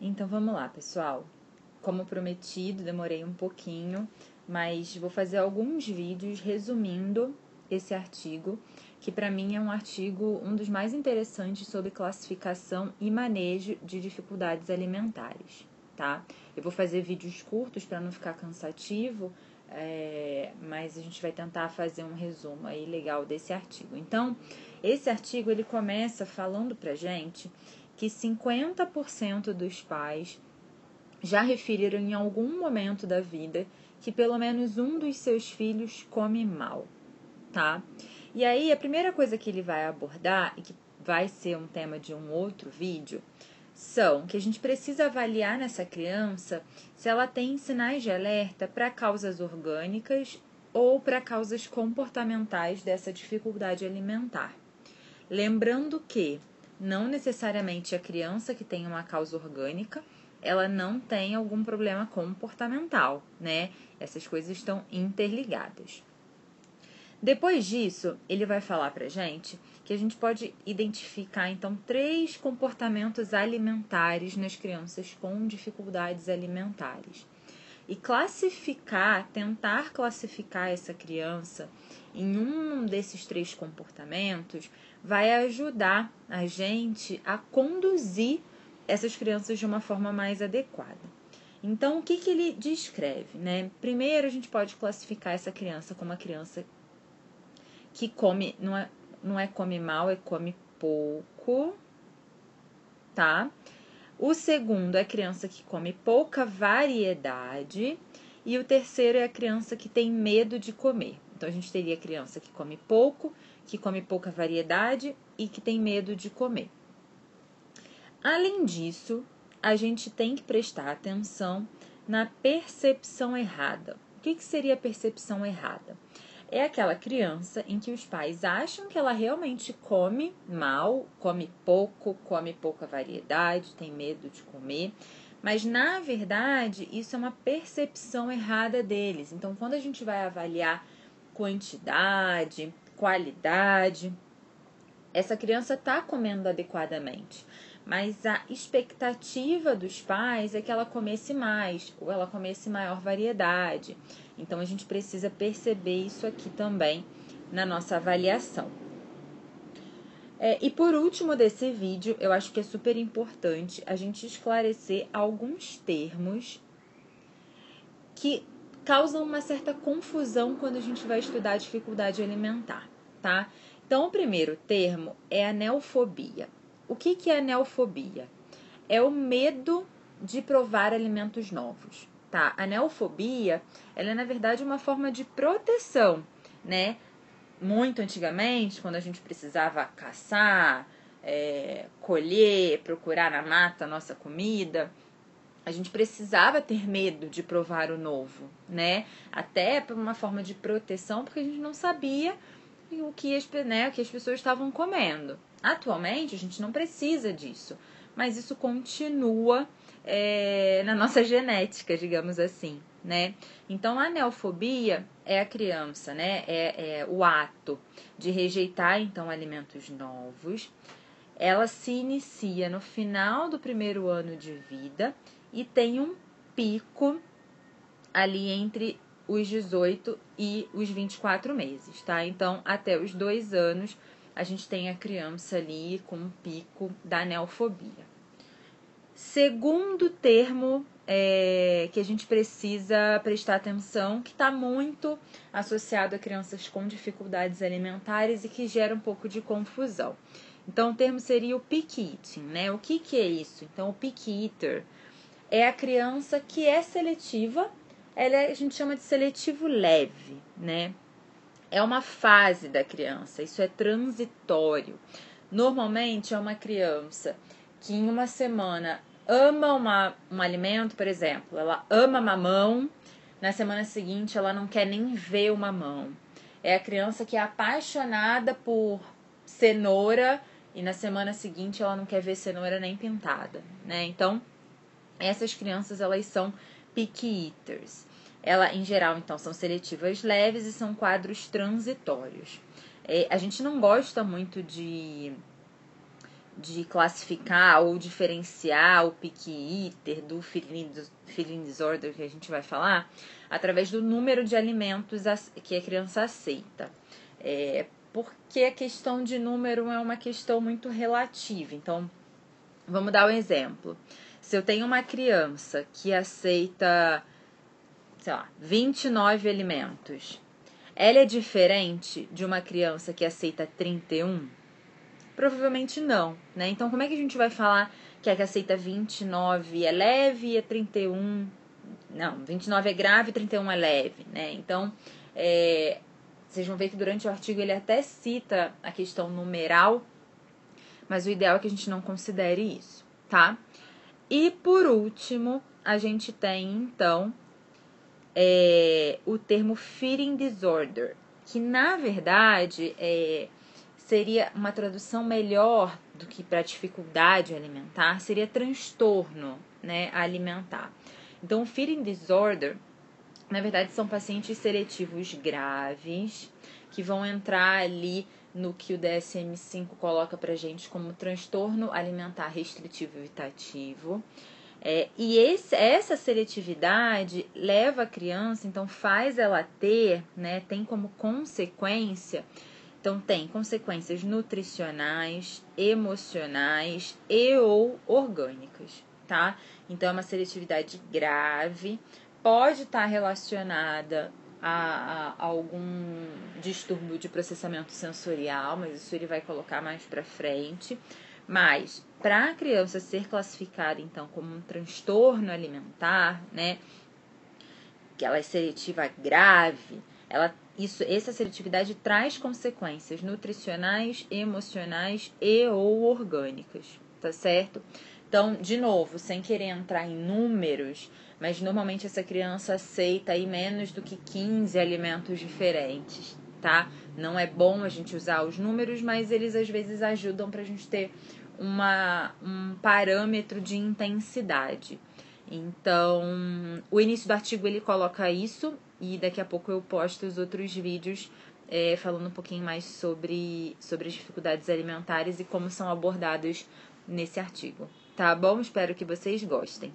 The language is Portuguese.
Então vamos lá, pessoal. Como prometido, demorei um pouquinho, mas vou fazer alguns vídeos resumindo esse artigo, que para mim é um artigo um dos mais interessantes sobre classificação e manejo de dificuldades alimentares, tá? Eu vou fazer vídeos curtos para não ficar cansativo, é, mas a gente vai tentar fazer um resumo aí legal desse artigo. Então, esse artigo ele começa falando pra gente que 50% dos pais já referiram em algum momento da vida que pelo menos um dos seus filhos come mal, tá? E aí a primeira coisa que ele vai abordar e que vai ser um tema de um outro vídeo são que a gente precisa avaliar nessa criança se ela tem sinais de alerta para causas orgânicas ou para causas comportamentais dessa dificuldade alimentar. Lembrando que não necessariamente a criança que tem uma causa orgânica, ela não tem algum problema comportamental, né? Essas coisas estão interligadas. Depois disso, ele vai falar pra gente que a gente pode identificar então três comportamentos alimentares nas crianças com dificuldades alimentares. E classificar, tentar classificar essa criança em um desses três comportamentos vai ajudar a gente a conduzir essas crianças de uma forma mais adequada. Então, o que, que ele descreve? Né? Primeiro, a gente pode classificar essa criança como uma criança que come, não é, não é come mal, é come pouco, tá? O segundo é a criança que come pouca variedade. E o terceiro é a criança que tem medo de comer. Então a gente teria criança que come pouco, que come pouca variedade e que tem medo de comer. Além disso, a gente tem que prestar atenção na percepção errada. O que, que seria a percepção errada? é aquela criança em que os pais acham que ela realmente come mal, come pouco, come pouca variedade, tem medo de comer, mas na verdade isso é uma percepção errada deles. Então, quando a gente vai avaliar quantidade, qualidade, essa criança está comendo adequadamente. Mas a expectativa dos pais é que ela comesse mais, ou ela comesse maior variedade. Então a gente precisa perceber isso aqui também na nossa avaliação. É, e por último desse vídeo, eu acho que é super importante a gente esclarecer alguns termos que causam uma certa confusão quando a gente vai estudar a dificuldade alimentar, tá? Então, o primeiro termo é a neofobia. O que, que é a neofobia? É o medo de provar alimentos novos. Tá, a neofobia, ela é na verdade uma forma de proteção, né? Muito antigamente, quando a gente precisava caçar, é, colher, procurar na mata a nossa comida, a gente precisava ter medo de provar o novo, né? Até por uma forma de proteção, porque a gente não sabia o que as, né, o que as pessoas estavam comendo. Atualmente, a gente não precisa disso, mas isso continua é, na nossa genética, digamos assim, né? Então, a neofobia é a criança, né? É, é o ato de rejeitar, então, alimentos novos. Ela se inicia no final do primeiro ano de vida e tem um pico ali entre os 18 e os 24 meses, tá? Então, até os dois anos, a gente tem a criança ali com um pico da neofobia. Segundo termo é, que a gente precisa prestar atenção, que está muito associado a crianças com dificuldades alimentares e que gera um pouco de confusão. Então, o termo seria o picky eating, né? O que, que é isso? Então, o picky eater é a criança que é seletiva, ela é, a gente chama de seletivo leve, né? É uma fase da criança, isso é transitório. Normalmente é uma criança que em uma semana ama uma, um alimento, por exemplo, ela ama mamão, na semana seguinte ela não quer nem ver o mamão. É a criança que é apaixonada por cenoura e na semana seguinte ela não quer ver cenoura nem pintada, né? Então, essas crianças elas são picky eaters. Ela, em geral, então, são seletivas leves e são quadros transitórios. É, a gente não gosta muito de de classificar ou diferenciar o picky eater do feeling disorder que a gente vai falar através do número de alimentos que a criança aceita. É, porque a questão de número é uma questão muito relativa. Então, vamos dar um exemplo. Se eu tenho uma criança que aceita, sei lá, 29 alimentos, ela é diferente de uma criança que aceita 31? Provavelmente não, né? Então, como é que a gente vai falar que a que aceita 29 é leve e é 31 não, 29 é grave e 31 é leve, né? Então, é, vocês vão ver que durante o artigo ele até cita a questão numeral, mas o ideal é que a gente não considere isso, tá? E por último, a gente tem então é, o termo feeding disorder, que na verdade é, seria uma tradução melhor do que para dificuldade alimentar, seria transtorno né, alimentar. Então, feeding disorder, na verdade, são pacientes seletivos graves que vão entrar ali no que o DSM-5 coloca para gente como transtorno alimentar restritivo evitativo. É, e esse, essa seletividade leva a criança, então faz ela ter, né, tem como consequência, então tem consequências nutricionais, emocionais e ou orgânicas, tá? Então é uma seletividade grave, pode estar relacionada a, a, algum distúrbio de processamento sensorial, mas isso ele vai colocar mais para frente. Mas para a criança ser classificada então como um transtorno alimentar, né, que ela é seletiva grave, ela isso essa seletividade traz consequências nutricionais, emocionais e ou orgânicas, tá certo? Então, de novo, sem querer entrar em números, mas normalmente essa criança aceita aí menos do que 15 alimentos diferentes, tá? Não é bom a gente usar os números, mas eles às vezes ajudam para a gente ter uma, um parâmetro de intensidade. Então, o início do artigo ele coloca isso e daqui a pouco eu posto os outros vídeos é, falando um pouquinho mais sobre, sobre as dificuldades alimentares e como são abordados nesse artigo. Tá bom? Espero que vocês gostem.